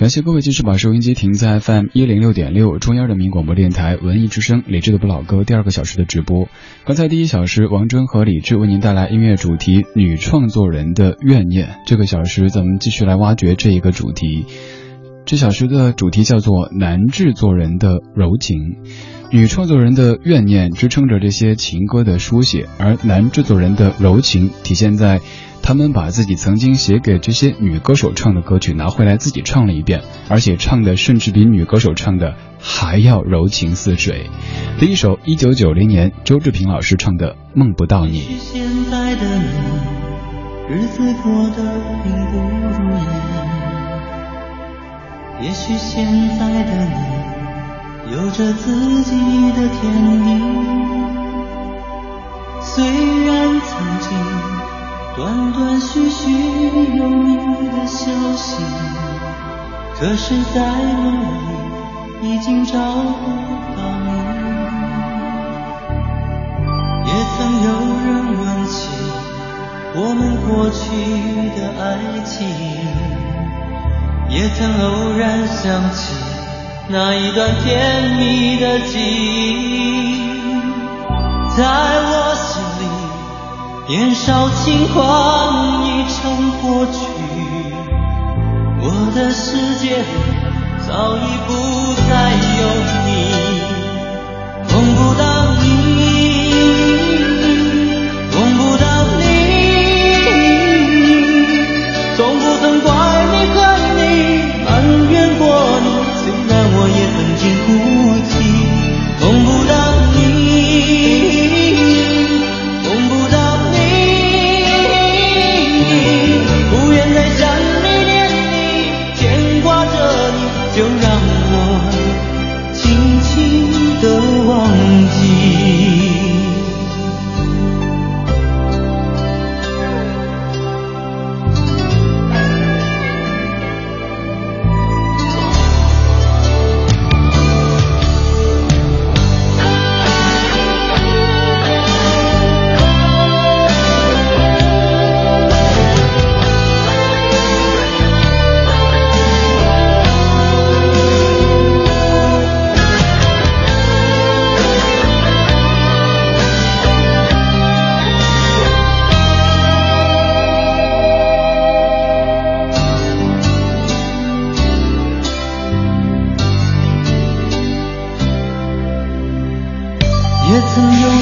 感谢各位继续把收音机停在 FM 一零六点六中央人民广播电台文艺之声李志的不老歌第二个小时的直播。刚才第一小时，王铮和李志为您带来音乐主题“女创作人的怨念”。这个小时，咱们继续来挖掘这一个主题。这小时的主题叫做“男制作人的柔情”。女创作人的怨念支撑着这些情歌的书写，而男制作人的柔情体现在。他们把自己曾经写给这些女歌手唱的歌曲拿回来自己唱了一遍，而且唱的甚至比女歌手唱的还要柔情似水。第一首，一九九零年周志平老师唱的《梦不到你》。现在的你，日子过得并不如意。也许现在的你，有着自己的天地。虽然曾经。断断续续有你的消息，可是，在梦里已经找不到你。也曾有人问起我们过去的爱情，也曾偶然想起那一段甜蜜的记忆，在我。年少轻狂已成过去，我的世界早已不再有你，梦不到你，梦不到你，从不曾怪你，恨你，埋怨过你，虽然我也曾经哭。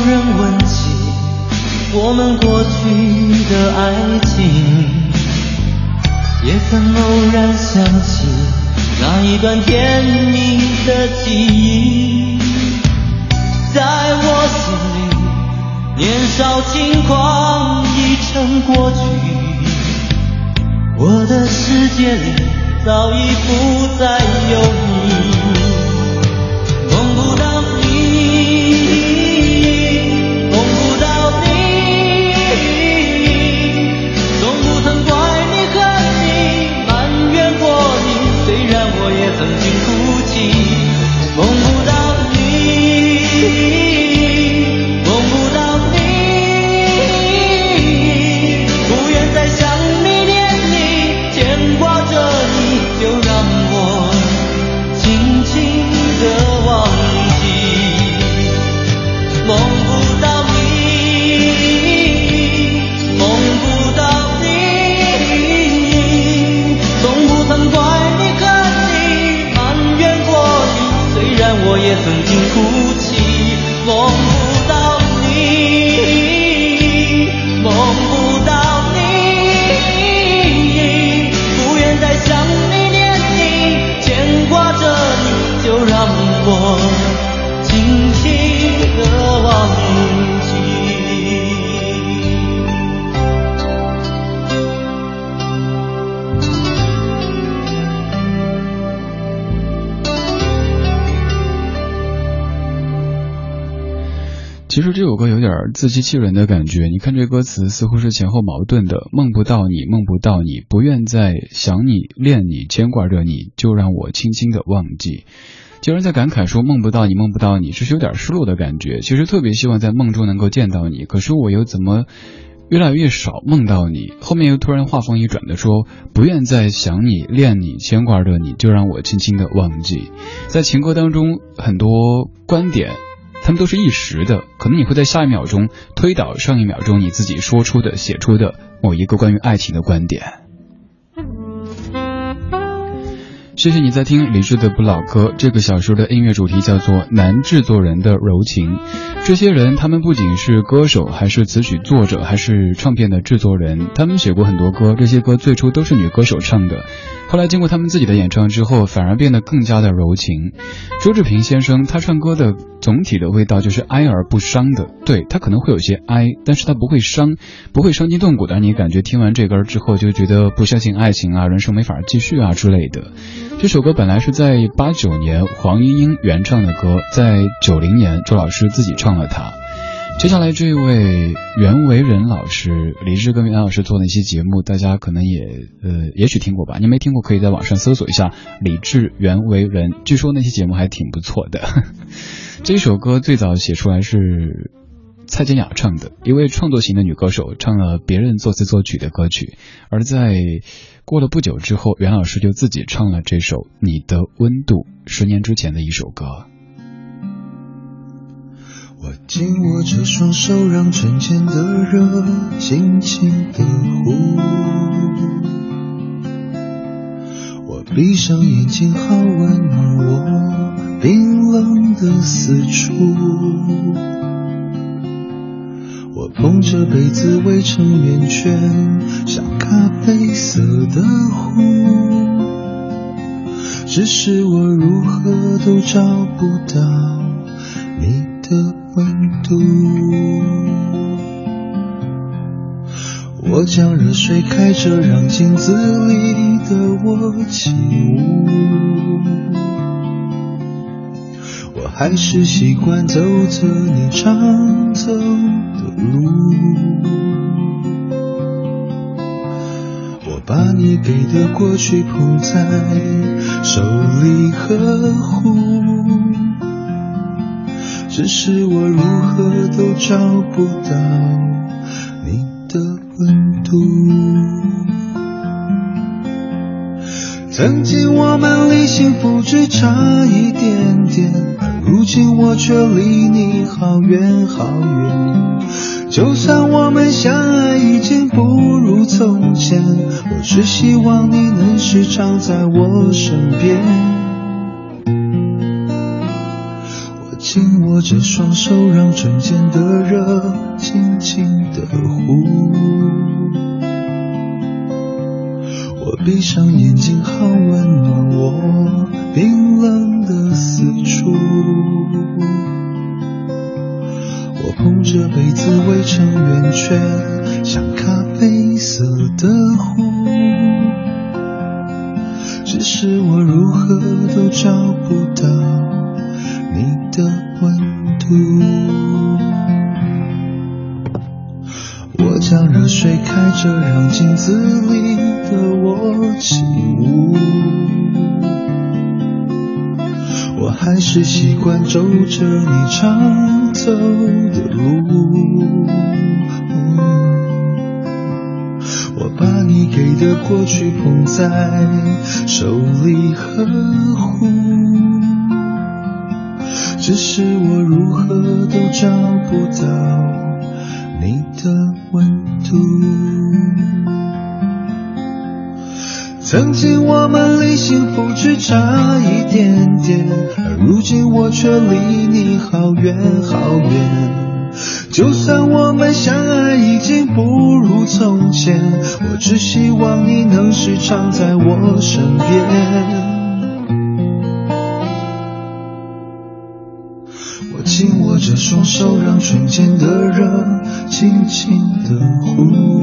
人问起我们过去的爱情也曾偶然想起那一段甜蜜的记忆在我心里年少轻狂已成过去我的世界里早已不再有你。梦不到你其实这首歌有点自欺欺人的感觉。你看这歌词似乎是前后矛盾的，梦不到你，梦不到你，不愿再想你，恋你，牵挂着你，就让我轻轻的忘记。有人在感慨说梦不到你，梦不到你，是有点失落的感觉。其实特别希望在梦中能够见到你，可是我又怎么越来越少梦到你？后面又突然话锋一转的说，不愿再想你，恋你，牵挂着你，就让我轻轻的忘记。在情歌当中，很多观点，他们都是一时的，可能你会在下一秒钟推倒上一秒钟你自己说出的、写出的某一个关于爱情的观点。谢谢你在听李志的不老歌。这个小说的音乐主题叫做男制作人的柔情。这些人，他们不仅是歌手，还是词曲作者，还是唱片的制作人。他们写过很多歌，这些歌最初都是女歌手唱的。后来经过他们自己的演唱之后，反而变得更加的柔情。周志平先生，他唱歌的总体的味道就是哀而不伤的。对他可能会有些哀，但是他不会伤，不会伤筋动骨的。你感觉听完这歌之后就觉得不相信爱情啊，人生没法继续啊之类的。这首歌本来是在八九年黄莺莺原唱的歌，在九零年周老师自己唱了它。接下来这位袁惟仁老师，李志跟袁老师做的一期节目，大家可能也呃也许听过吧。你没听过，可以在网上搜索一下李志袁惟仁，据说那期节目还挺不错的。这首歌最早写出来是蔡健雅唱的，一位创作型的女歌手唱了别人作词作曲的歌曲，而在过了不久之后，袁老师就自己唱了这首《你的温度》，十年之前的一首歌。我紧握着双手，让唇间的热轻轻的呼。我闭上眼睛，好温暖我冰冷的四处。我捧着杯子围成圆圈，像咖啡色的湖。只是我如何都找不到你的。温度，我将热水开着，让镜子里的我起舞。我还是习惯走着你常走的路。我把你给的过去捧在手里呵护。只是我如何都找不到你的温度。曾经我们离幸福只差一点点，而如今我却离你好远好远。就算我们相爱已经不如从前，我只希望你能时常在我身边。握着双手，让唇间的热轻轻的呼。我闭上眼睛，好温暖我冰冷的四处。我捧着杯子围成圆圈，像咖啡色的湖。只是我如何都找不到。你的将热水开着，让镜子里的我起舞。我还是习惯走着你常走的路。我把你给的过去捧在手里呵护曾经我们离幸福只差一点点，而如今我却离你好远好远。就算我们相爱已经不如从前，我只希望你能时常在我身边。我紧握着双手，让唇间的热轻轻的呼。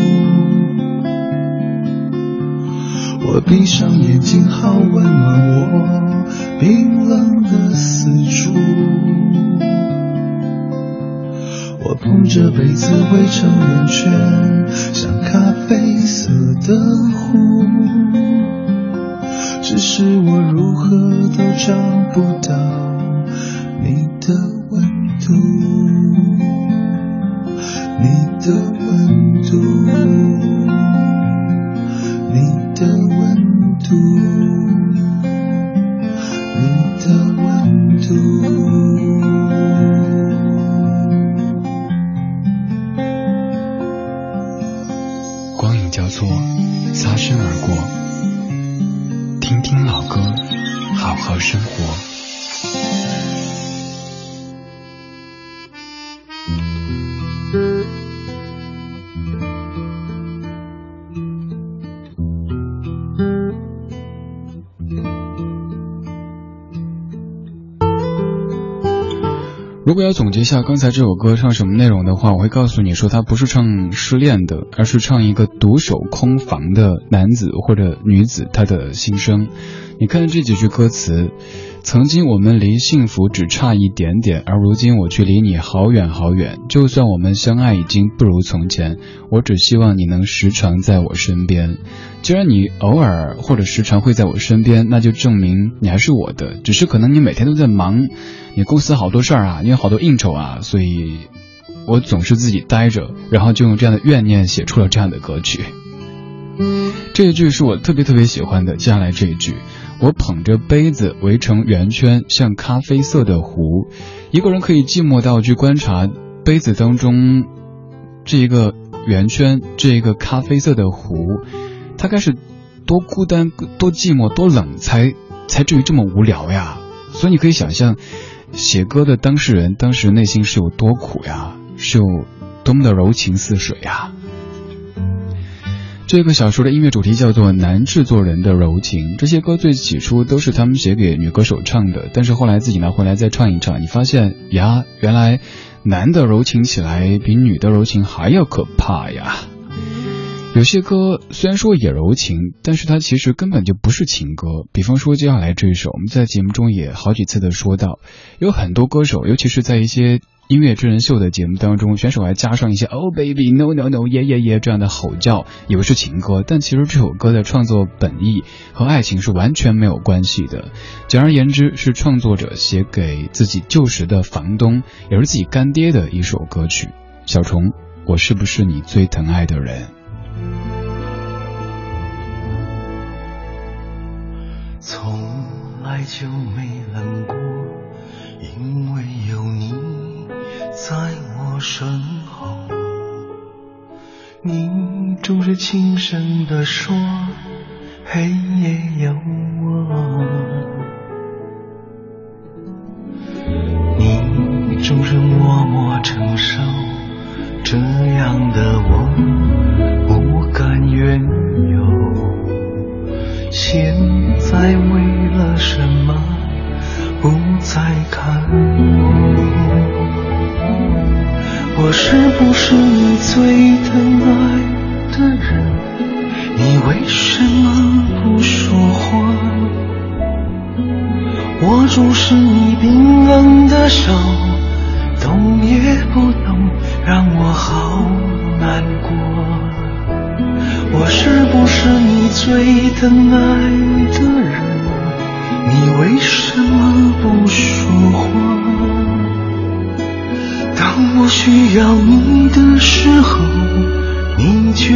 我闭上眼睛，好温暖我冰冷的四处。我捧着杯子围成圆圈，像咖啡色的湖。只是我如何都找不到你的如果要总结一下刚才这首歌唱什么内容的话，我会告诉你说，他不是唱失恋的，而是唱一个独守空房的男子或者女子他的心声。你看这几句歌词。曾经我们离幸福只差一点点，而如今我却离你好远好远。就算我们相爱已经不如从前，我只希望你能时常在我身边。既然你偶尔或者时常会在我身边，那就证明你还是我的。只是可能你每天都在忙，你公司好多事儿啊，你有好多应酬啊，所以我总是自己待着，然后就用这样的怨念写出了这样的歌曲。这一句是我特别特别喜欢的，接下来这一句。我捧着杯子围成圆圈，像咖啡色的壶。一个人可以寂寞到去观察杯子当中这一个圆圈，这一个咖啡色的壶，他该是多孤单、多寂寞、多冷，才才至于这么无聊呀。所以你可以想象，写歌的当事人当时内心是有多苦呀，是有多么的柔情似水呀。这个小说的音乐主题叫做《男制作人的柔情》，这些歌最起初都是他们写给女歌手唱的，但是后来自己拿回来再唱一唱，你发现呀，原来男的柔情起来比女的柔情还要可怕呀。有些歌虽然说也柔情，但是它其实根本就不是情歌。比方说接下来这一首，我们在节目中也好几次的说到，有很多歌手，尤其是在一些。音乐真人秀的节目当中，选手还加上一些 “Oh baby no no no yeah yeah yeah” 这样的吼叫，以为是情歌，但其实这首歌的创作本意和爱情是完全没有关系的。简而言之，是创作者写给自己旧时的房东，也是自己干爹的一首歌曲。小虫，我是不是你最疼爱的人？从来就没冷过，因为有你。在我身后，你总是轻声地说，黑夜有我。你总是默默承受，这样的我不敢怨尤。现在为了什么不再看我？我是不是你最疼爱的人？你为什么不说话？握住是你冰冷的手，动也不动，让我好难过。我是不是你最疼爱的人？你为什么不说话？当我需要你的时候，你却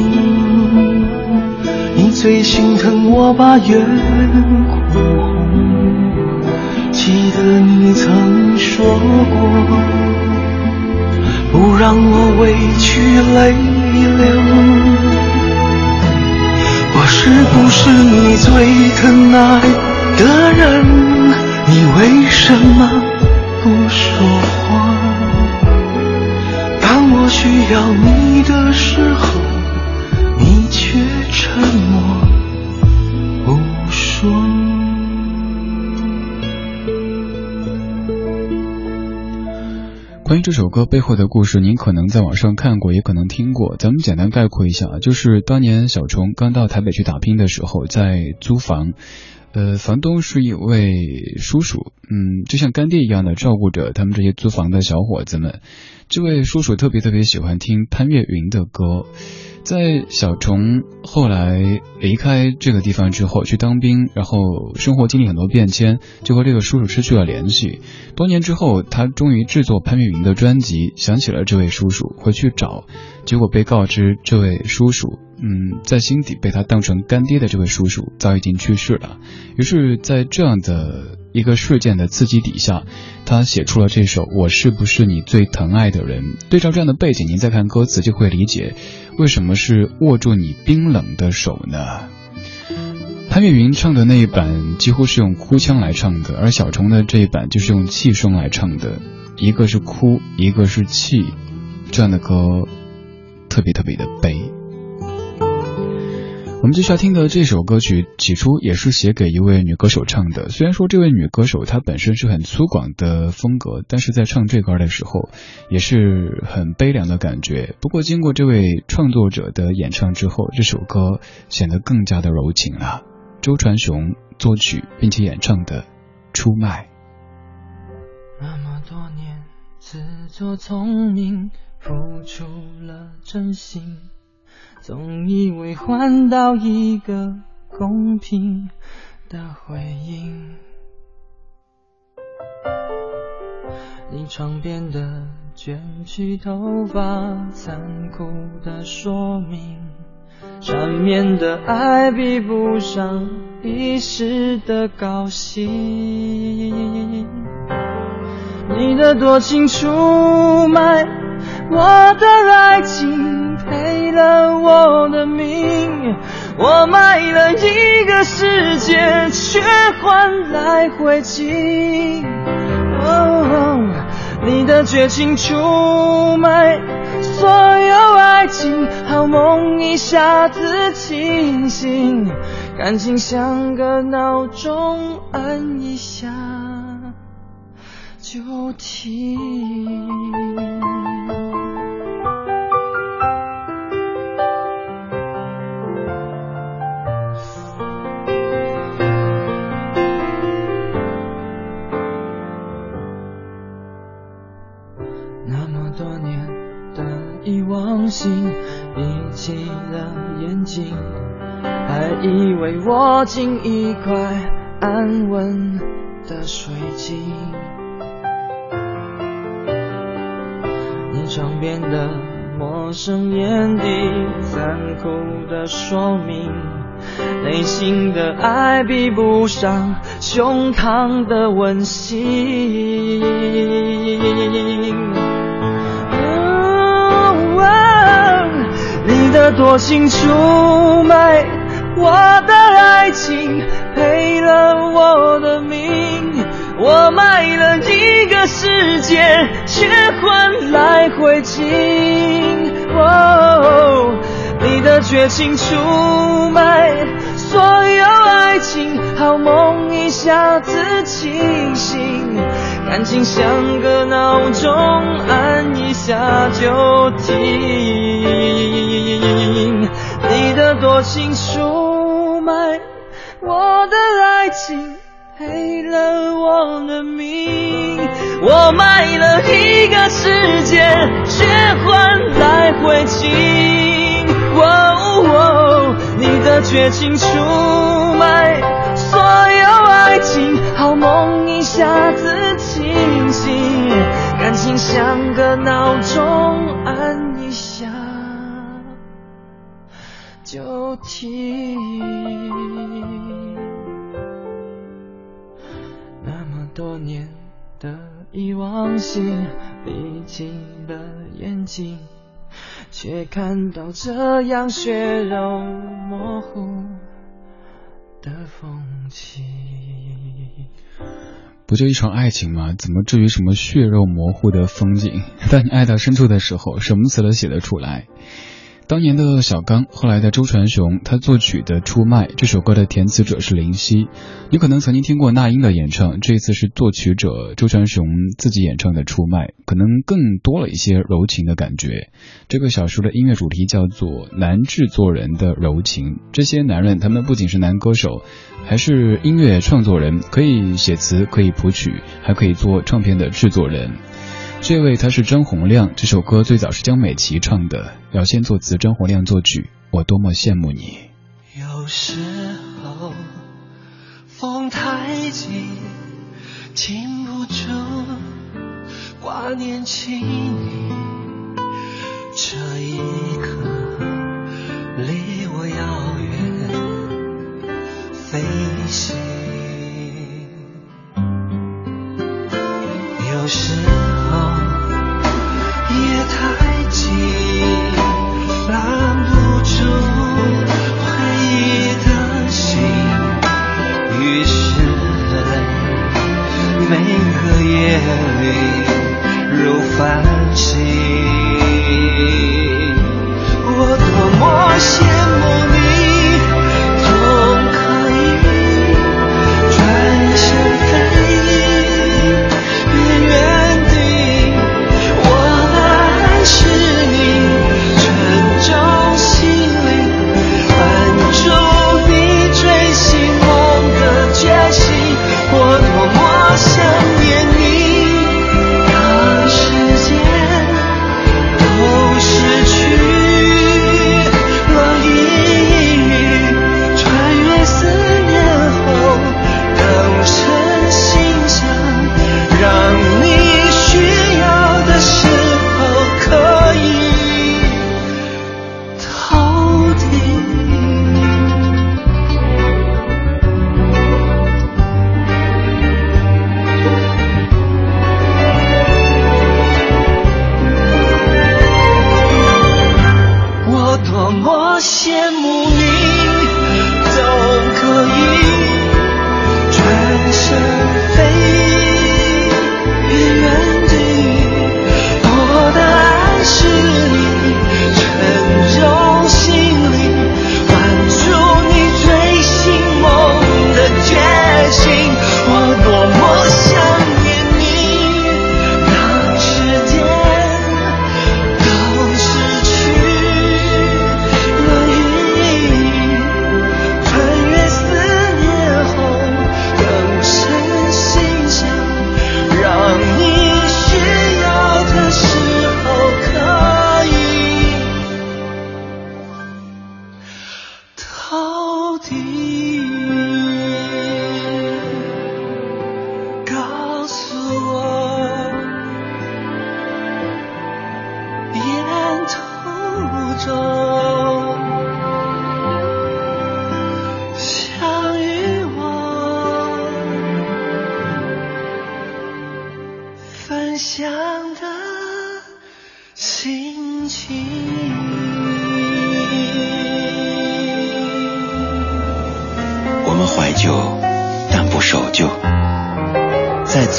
最心疼我把眼哭红，记得你曾说过，不让我委屈泪流。我是不是你最疼爱的人？你为什么不说话？当我需要你的时候，这首歌背后的故事，您可能在网上看过，也可能听过。咱们简单概括一下，就是当年小虫刚到台北去打拼的时候，在租房，呃，房东是一位叔叔，嗯，就像干爹一样的照顾着他们这些租房的小伙子们。这位叔叔特别特别喜欢听潘越云的歌。在小虫后来离开这个地方之后，去当兵，然后生活经历很多变迁，就和这个叔叔失去了联系。多年之后，他终于制作潘越云的专辑，想起了这位叔叔，回去找，结果被告知这位叔叔，嗯，在心底被他当成干爹的这位叔叔早已经去世了。于是，在这样的一个事件的刺激底下，他写出了这首《我是不是你最疼爱的人》。对照这样的背景，您再看歌词就会理解。为什么是握住你冰冷的手呢？潘越云唱的那一版几乎是用哭腔来唱的，而小虫的这一版就是用气声来唱的，一个是哭，一个是气，这样的歌特别特别的悲。我们接下来听的这首歌曲，起初也是写给一位女歌手唱的。虽然说这位女歌手她本身是很粗犷的风格，但是在唱这歌的时候，也是很悲凉的感觉。不过经过这位创作者的演唱之后，这首歌显得更加的柔情了。周传雄作曲并且演唱的《出卖》。那么多年自作聪明，付出了真心。总以为换到一个公平的回应，你床边的卷曲头发，残酷的说明，缠绵的爱比不上一时的高兴，你的多情出卖我的爱情。了我的命，我卖了一个世界，却换来灰烬。你的绝情出卖所有爱情，好梦一下子清醒，感情像个闹钟，按一下就停。心闭起了眼睛，还以为握紧一块安稳的水晶。你床边的陌生眼底，残酷的说明，内心的爱比不上胸膛的温馨。你的多情出卖我的爱情，赔了我的命，我卖了一个世界，却换来灰烬。你的绝情出卖所有爱情好梦一下子清醒，感情像个闹钟，按一下就停。你的多情出卖我的爱情，赔了我的命。我卖了一个世界，却换来灰烬。哦，你的绝情出卖所有爱情，好梦一下子清醒，感情像个闹钟，按一下就停。那么多年的遗忘性，历尽了眼睛。却看到这样血肉模糊的风景。不就一场爱情吗？怎么至于什么血肉模糊的风景？当你爱到深处的时候，什么词都写得出来。当年的小刚，后来的周传雄，他作曲的《出卖》这首歌的填词者是林夕。你可能曾经听过那英的演唱，这次是作曲者周传雄自己演唱的《出卖》，可能更多了一些柔情的感觉。这个小说的音乐主题叫做“男制作人的柔情”。这些男人，他们不仅是男歌手，还是音乐创作人，可以写词，可以谱曲，还可以做唱片的制作人。这位他是张洪亮，这首歌最早是江美琪唱的，姚先作词，张洪亮作曲。我多么羡慕你。有时候风太急，禁不住挂念起你。这一刻离我遥远，飞行。有时。夜里如繁星。我多么想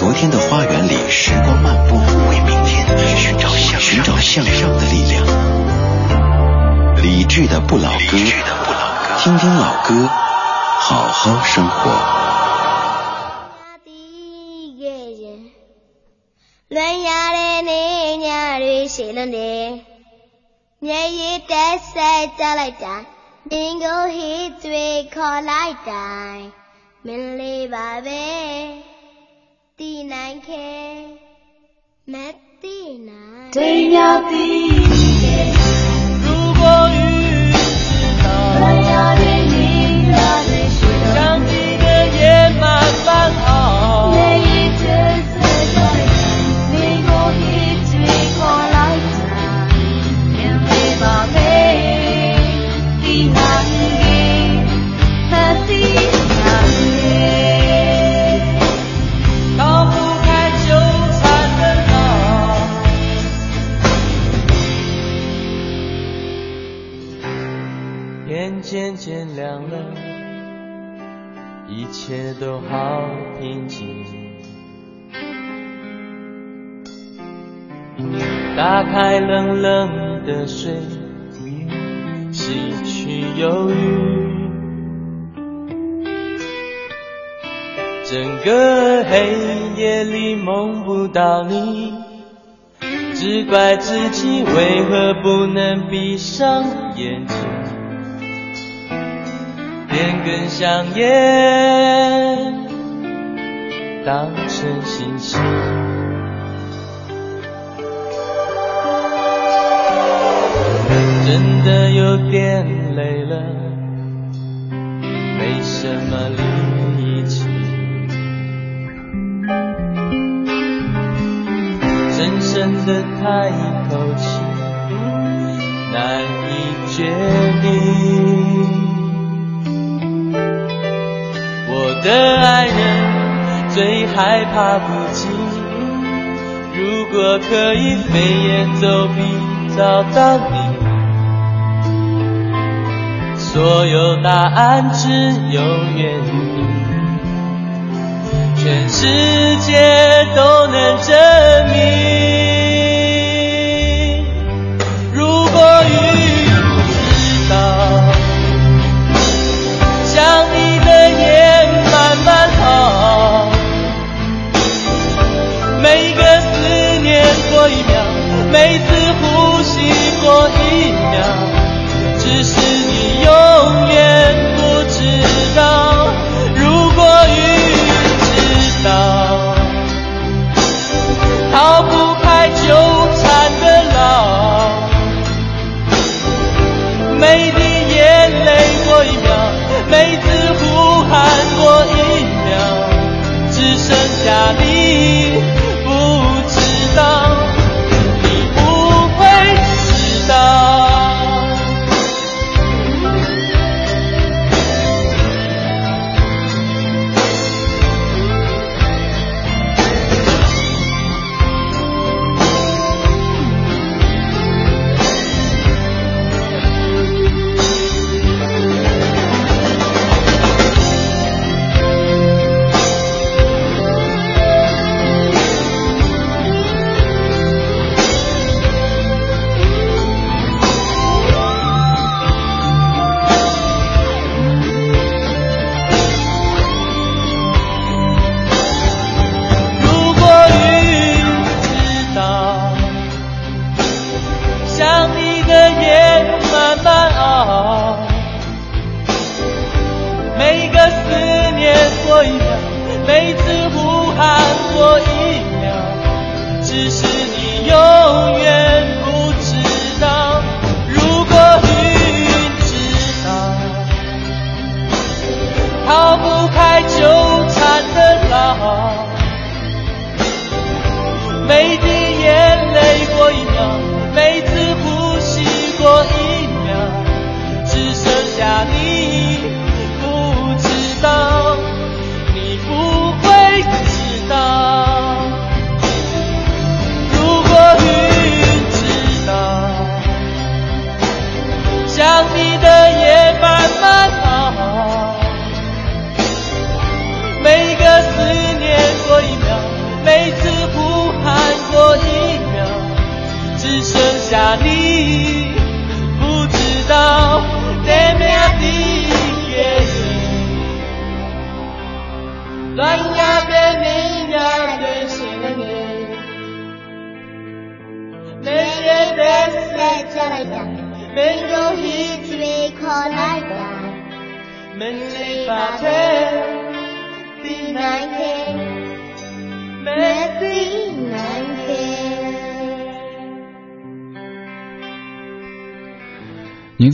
昨天的花园里时光漫步，为明天寻找向寻找向上的力量。理智的不老歌，听听老歌，好好生活。 တီနိုင်ခဲမတီနိုင်တရားပြီး 切都好平静。打开冷冷的水，洗去忧郁。整个黑夜里梦不到你，只怪自己为何不能闭上眼睛。点根香烟，当成信息。真的有点累了，没什么力气，深深的叹一口气，难以决定。的爱人最害怕孤寂，如果可以飞檐走壁找到你，所有答案只有愿意，全世界都能证明。如果遇这一秒。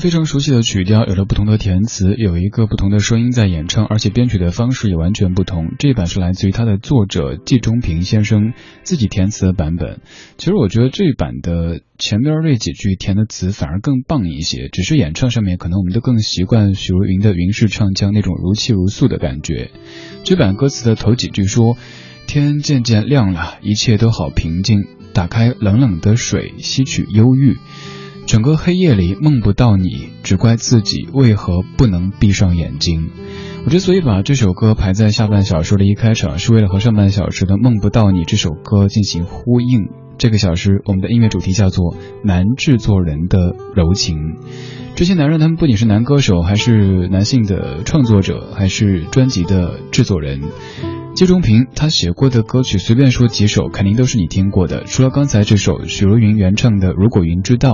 非常熟悉的曲调有了不同的填词，有一个不同的声音在演唱，而且编曲的方式也完全不同。这版是来自于他的作者季中平先生自己填词的版本。其实我觉得这版的前边那几句填的词反而更棒一些，只是演唱上面可能我们都更习惯许茹芸的云式唱腔那种如泣如诉的感觉。这版歌词的头几句说：“天渐渐亮了，一切都好平静，打开冷冷的水，吸取忧郁。”整个黑夜里梦不到你，只怪自己为何不能闭上眼睛。我之所以把这首歌排在下半小时的一开场，是为了和上半小时的《梦不到你》这首歌进行呼应。这个小时我们的音乐主题叫做“男制作人的柔情”。这些男人，他们不仅是男歌手，还是男性的创作者，还是专辑的制作人。季中平他写过的歌曲，随便说几首，肯定都是你听过的。除了刚才这首许茹芸原唱的《如果云知道》，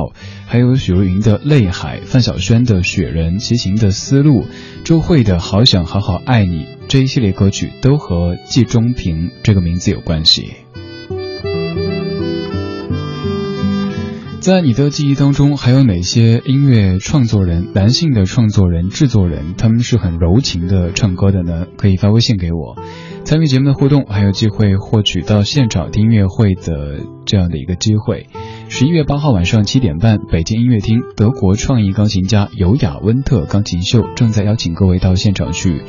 还有许茹芸的《泪海》，范晓萱的《雪人》，齐秦的《思路》，周蕙的《好想好好爱你》，这一系列歌曲都和季中平这个名字有关系。在你的记忆当中，还有哪些音乐创作人、男性的创作人、制作人，他们是很柔情的唱歌的呢？可以发微信给我。参与节目的互动，还有机会获取到现场听音乐会的这样的一个机会。十一月八号晚上七点半，北京音乐厅，德国创意钢琴家尤雅温特钢琴秀正在邀请各位到现场去。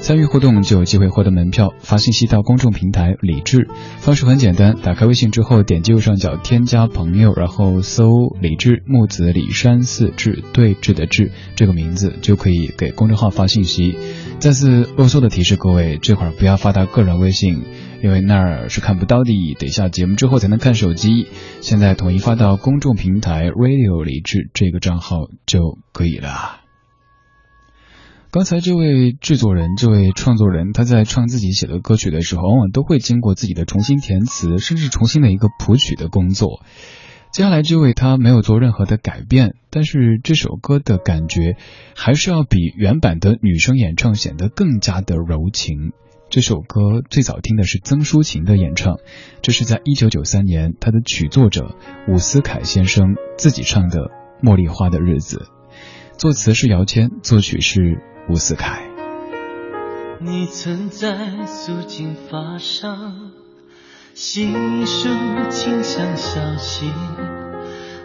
参与互动就有机会获得门票，发信息到公众平台“李智”，方式很简单，打开微信之后点击右上角添加朋友，然后搜“李智木子李山寺志对峙的志”这个名字，就可以给公众号发信息。再次啰嗦的提示各位，这会儿不要发到个人微信，因为那儿是看不到的，得下节目之后才能看手机。现在统一发到公众平台 “radio 李智”这个账号就可以了。刚才这位制作人、这位创作人，他在唱自己写的歌曲的时候，往往都会经过自己的重新填词，甚至重新的一个谱曲的工作。接下来这位他没有做任何的改变，但是这首歌的感觉还是要比原版的女生演唱显得更加的柔情。这首歌最早听的是曾淑琴的演唱，这是在一九九三年他的曲作者伍思凯先生自己唱的《茉莉花的日子》，作词是姚谦，作曲是。伍思凯，你曾在素净发上细数清香小溪，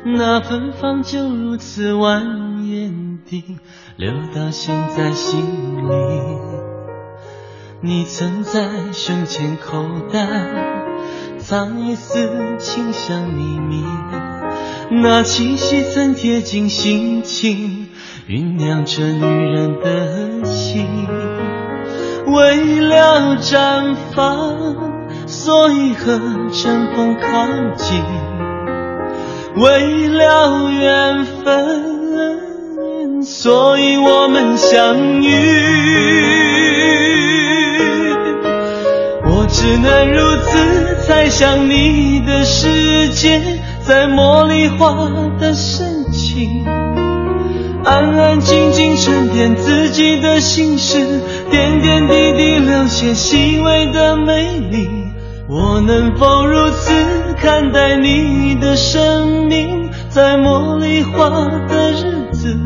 那芬芳就如此蜿蜒地流到现在心里。你曾在胸前口袋藏一丝清香秘密，那气息曾贴近心情。酝酿着女人的心，为了绽放，所以和阵风靠近；为了缘分，所以我们相遇。我只能如此猜想你的世界，在茉莉花的深情。安安静静沉淀自己的心事，点点滴滴留下细微的美丽。我能否如此看待你的生命？在茉莉花的日子，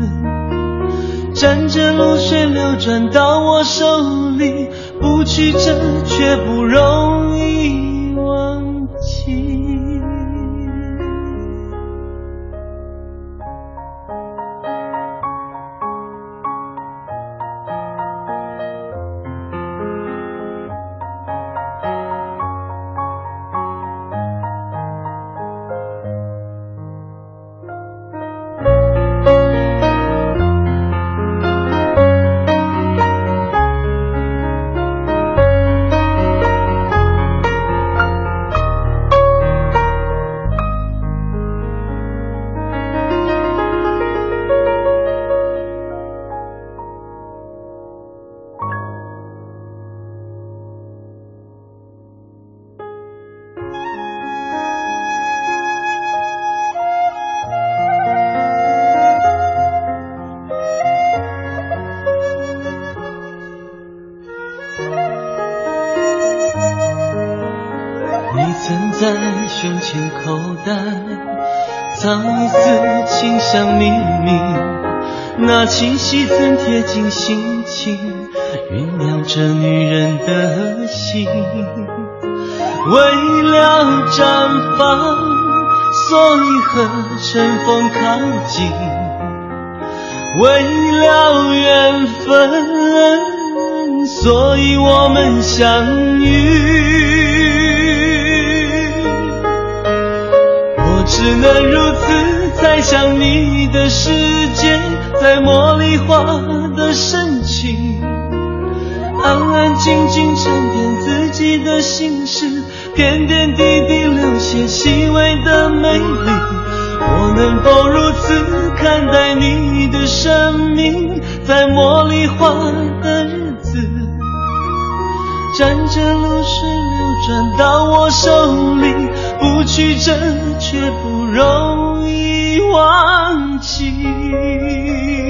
沾着露水流转到我手里，不曲折却不容易藏一丝清香秘密，那气息曾贴近心情，酝酿着女人的心。为了绽放，所以和尘封靠近；为了缘分，所以我们相遇。我只能如在想你的世界，在茉莉花的深情。安安静静沉淀自己的心事，点点滴滴留下细微的美丽。我能否如此看待你的生命？在茉莉花的日子，沾着露水流转到我手里，不曲折却不容易忘记。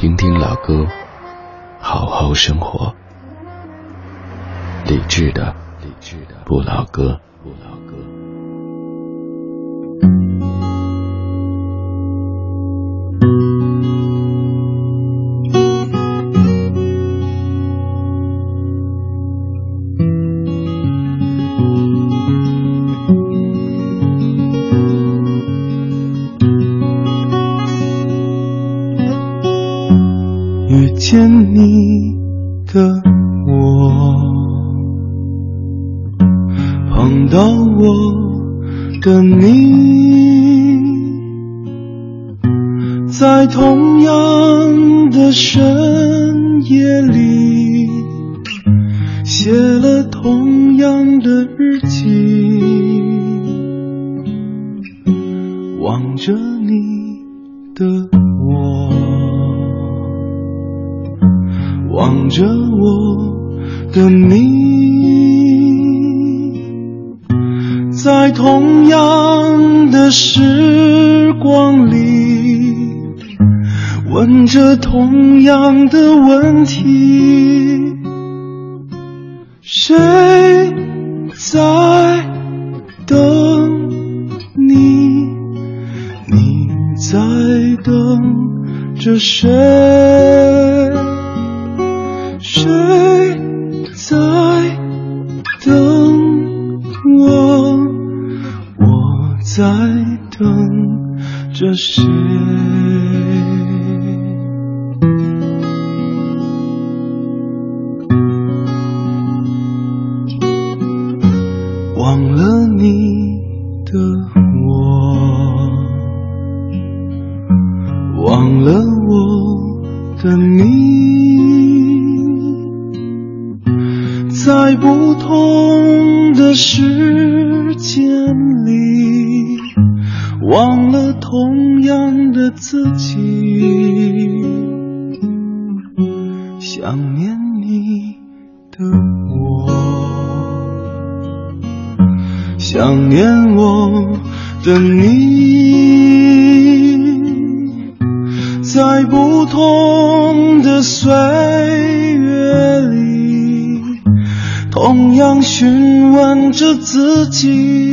听听老歌，好好生活。理智的，不老歌的你在同样的时光里问着同样的问题谁在等你？你在等着谁？自己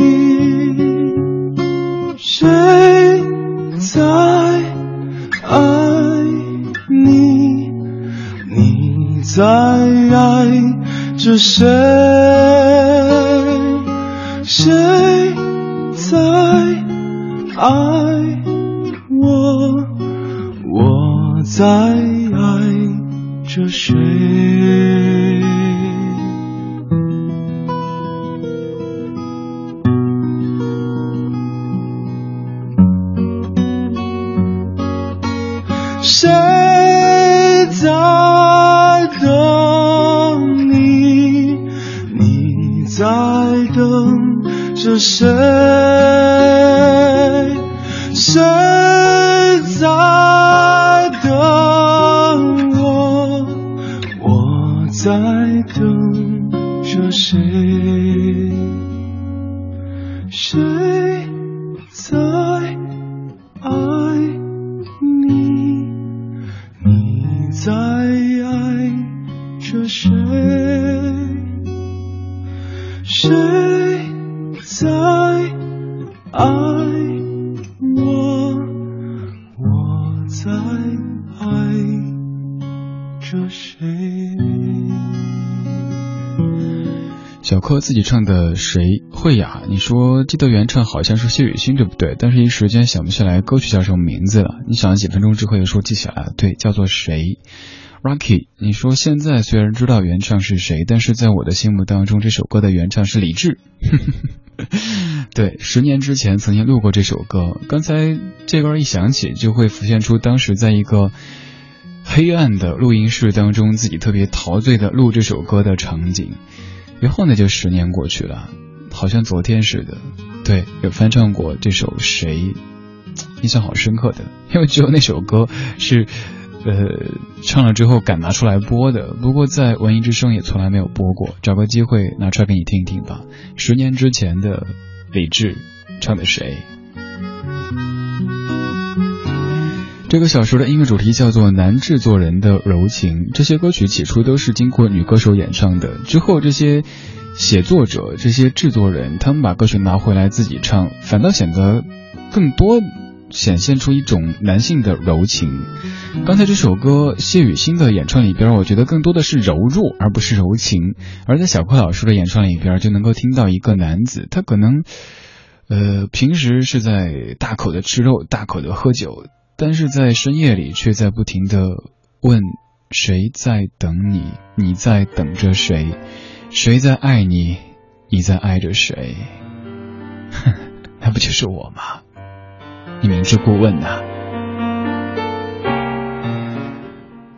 谁在爱你？你在爱着谁？谁在爱？自己唱的《谁会呀》，你说记得原唱好像是谢雨欣，对不对？但是一时间想不起来歌曲叫什么名字了。你想了几分钟之后又说记起来了，对，叫做《谁》。Rocky，你说现在虽然知道原唱是谁，但是在我的心目当中，这首歌的原唱是李志。对，十年之前曾经录过这首歌。刚才这歌一响起，就会浮现出当时在一个黑暗的录音室当中，自己特别陶醉的录这首歌的场景。然后呢，就十年过去了，好像昨天似的。对，有翻唱过这首《谁》，印象好深刻的，因为只有那首歌是。呃，唱了之后敢拿出来播的，不过在文艺之声也从来没有播过，找个机会拿出来给你听一听吧。十年之前的李志唱的谁？这个小说的音乐主题叫做男制作人的柔情。这些歌曲起初都是经过女歌手演唱的，之后这些写作者、这些制作人，他们把歌曲拿回来自己唱，反倒显得更多。显现出一种男性的柔情。刚才这首歌谢雨欣的演唱里边，我觉得更多的是柔弱，而不是柔情。而在小柯老师的演唱里边，就能够听到一个男子，他可能，呃，平时是在大口的吃肉，大口的喝酒，但是在深夜里却在不停的问：谁在等你？你在等着谁？谁在爱你？你在爱着谁？哼，那不就是我吗？你明知故问呐！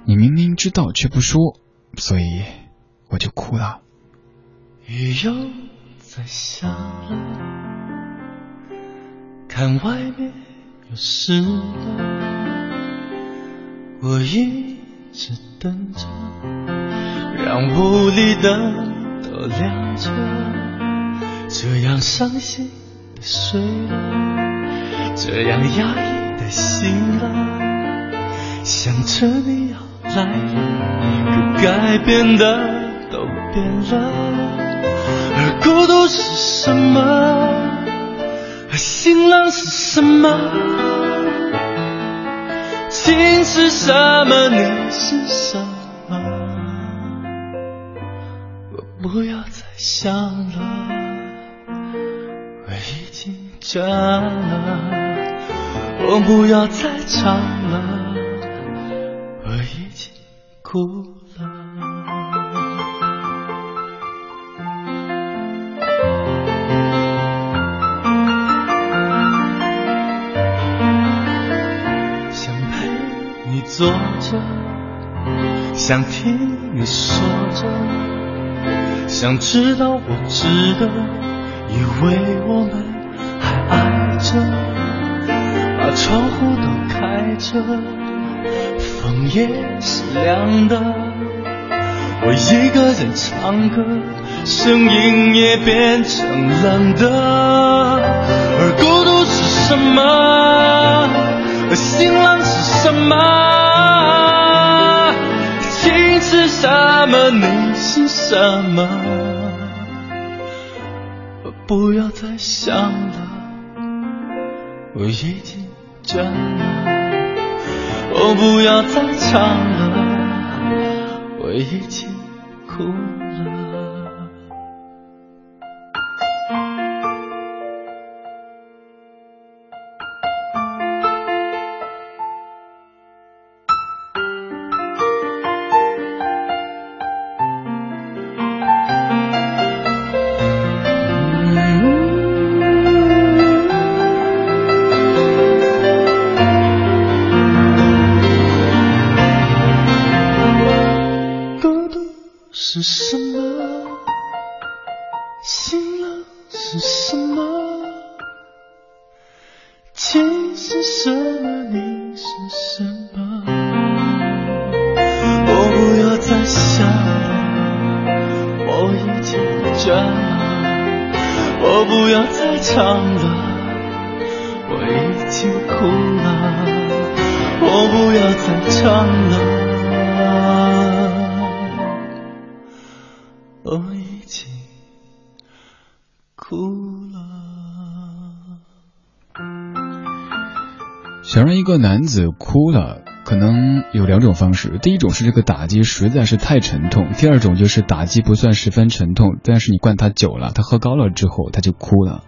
你明明知道却不说，所以我就哭了。雨又在下了，看外面有时，我一直等着，让屋里灯都亮着，这样伤心的睡了。这样压抑的醒了，想着你要来了，可该变的都变了。而孤独是什么？而心冷是什么？情是什么？你是什么？我不要再想了，我已经倦了。我不要再唱了，我已经哭坐着，想听你说着，想知道我值得，以为我们还爱着。把窗户都开着，风也是凉的。我一个人唱歌，声音也变成冷的。而孤独是什么？而心冷是什么？是什么？你是什么？我不要再想了，我已经。倦了，我不要再唱了，我已经哭了。我已经哭了。想让一个男子哭了，可能有两种方式。第一种是这个打击实在是太沉痛；第二种就是打击不算十分沉痛，但是你灌他酒了，他喝高了之后他就哭了。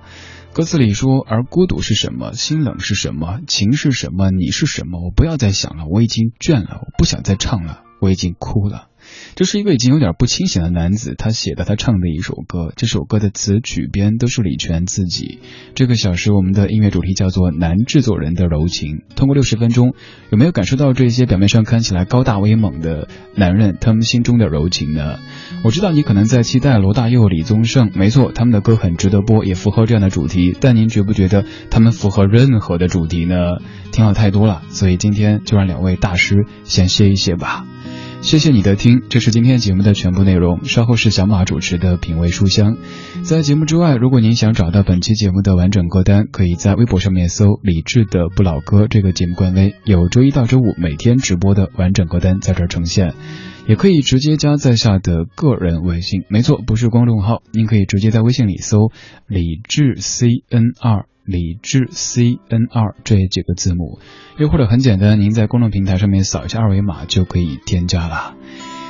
歌词里说：“而孤独是什么？心冷是什么？情是什么？你是什么？我不要再想了，我已经倦了，我不想再唱了，我已经哭了。”这是一个已经有点不清醒的男子，他写的他唱的一首歌。这首歌的词曲编都是李泉自己。这个小时我们的音乐主题叫做男制作人的柔情。通过六十分钟，有没有感受到这些表面上看起来高大威猛的男人他们心中的柔情呢？我知道你可能在期待罗大佑、李宗盛，没错，他们的歌很值得播，也符合这样的主题。但您觉不觉得他们符合任何的主题呢？听了太多了，所以今天就让两位大师先歇一歇吧。谢谢你的听，这是今天节目的全部内容。稍后是小马主持的品味书香。在节目之外，如果您想找到本期节目的完整歌单，可以在微博上面搜“李志的不老歌”这个节目官微，有周一到周五每天直播的完整歌单在这儿呈现。也可以直接加在下的个人微信，没错，不是公众号，您可以直接在微信里搜“李志 C N 二”。理智 cnr 这几个字母又或者很简单您在公众平台上面扫一下二维码就可以添加了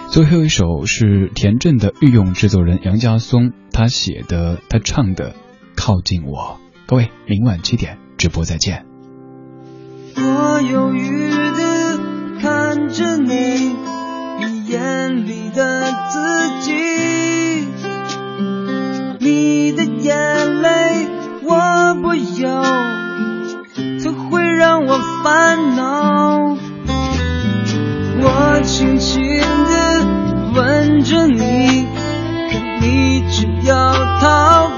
最后一首是田震的御用制作人杨家松他写的他唱的靠近我各位明晚七点直播再见。我犹豫的看着你你眼里的自己你的眼泪我有，怎会让我烦恼？我轻轻的吻着你，可你却要逃。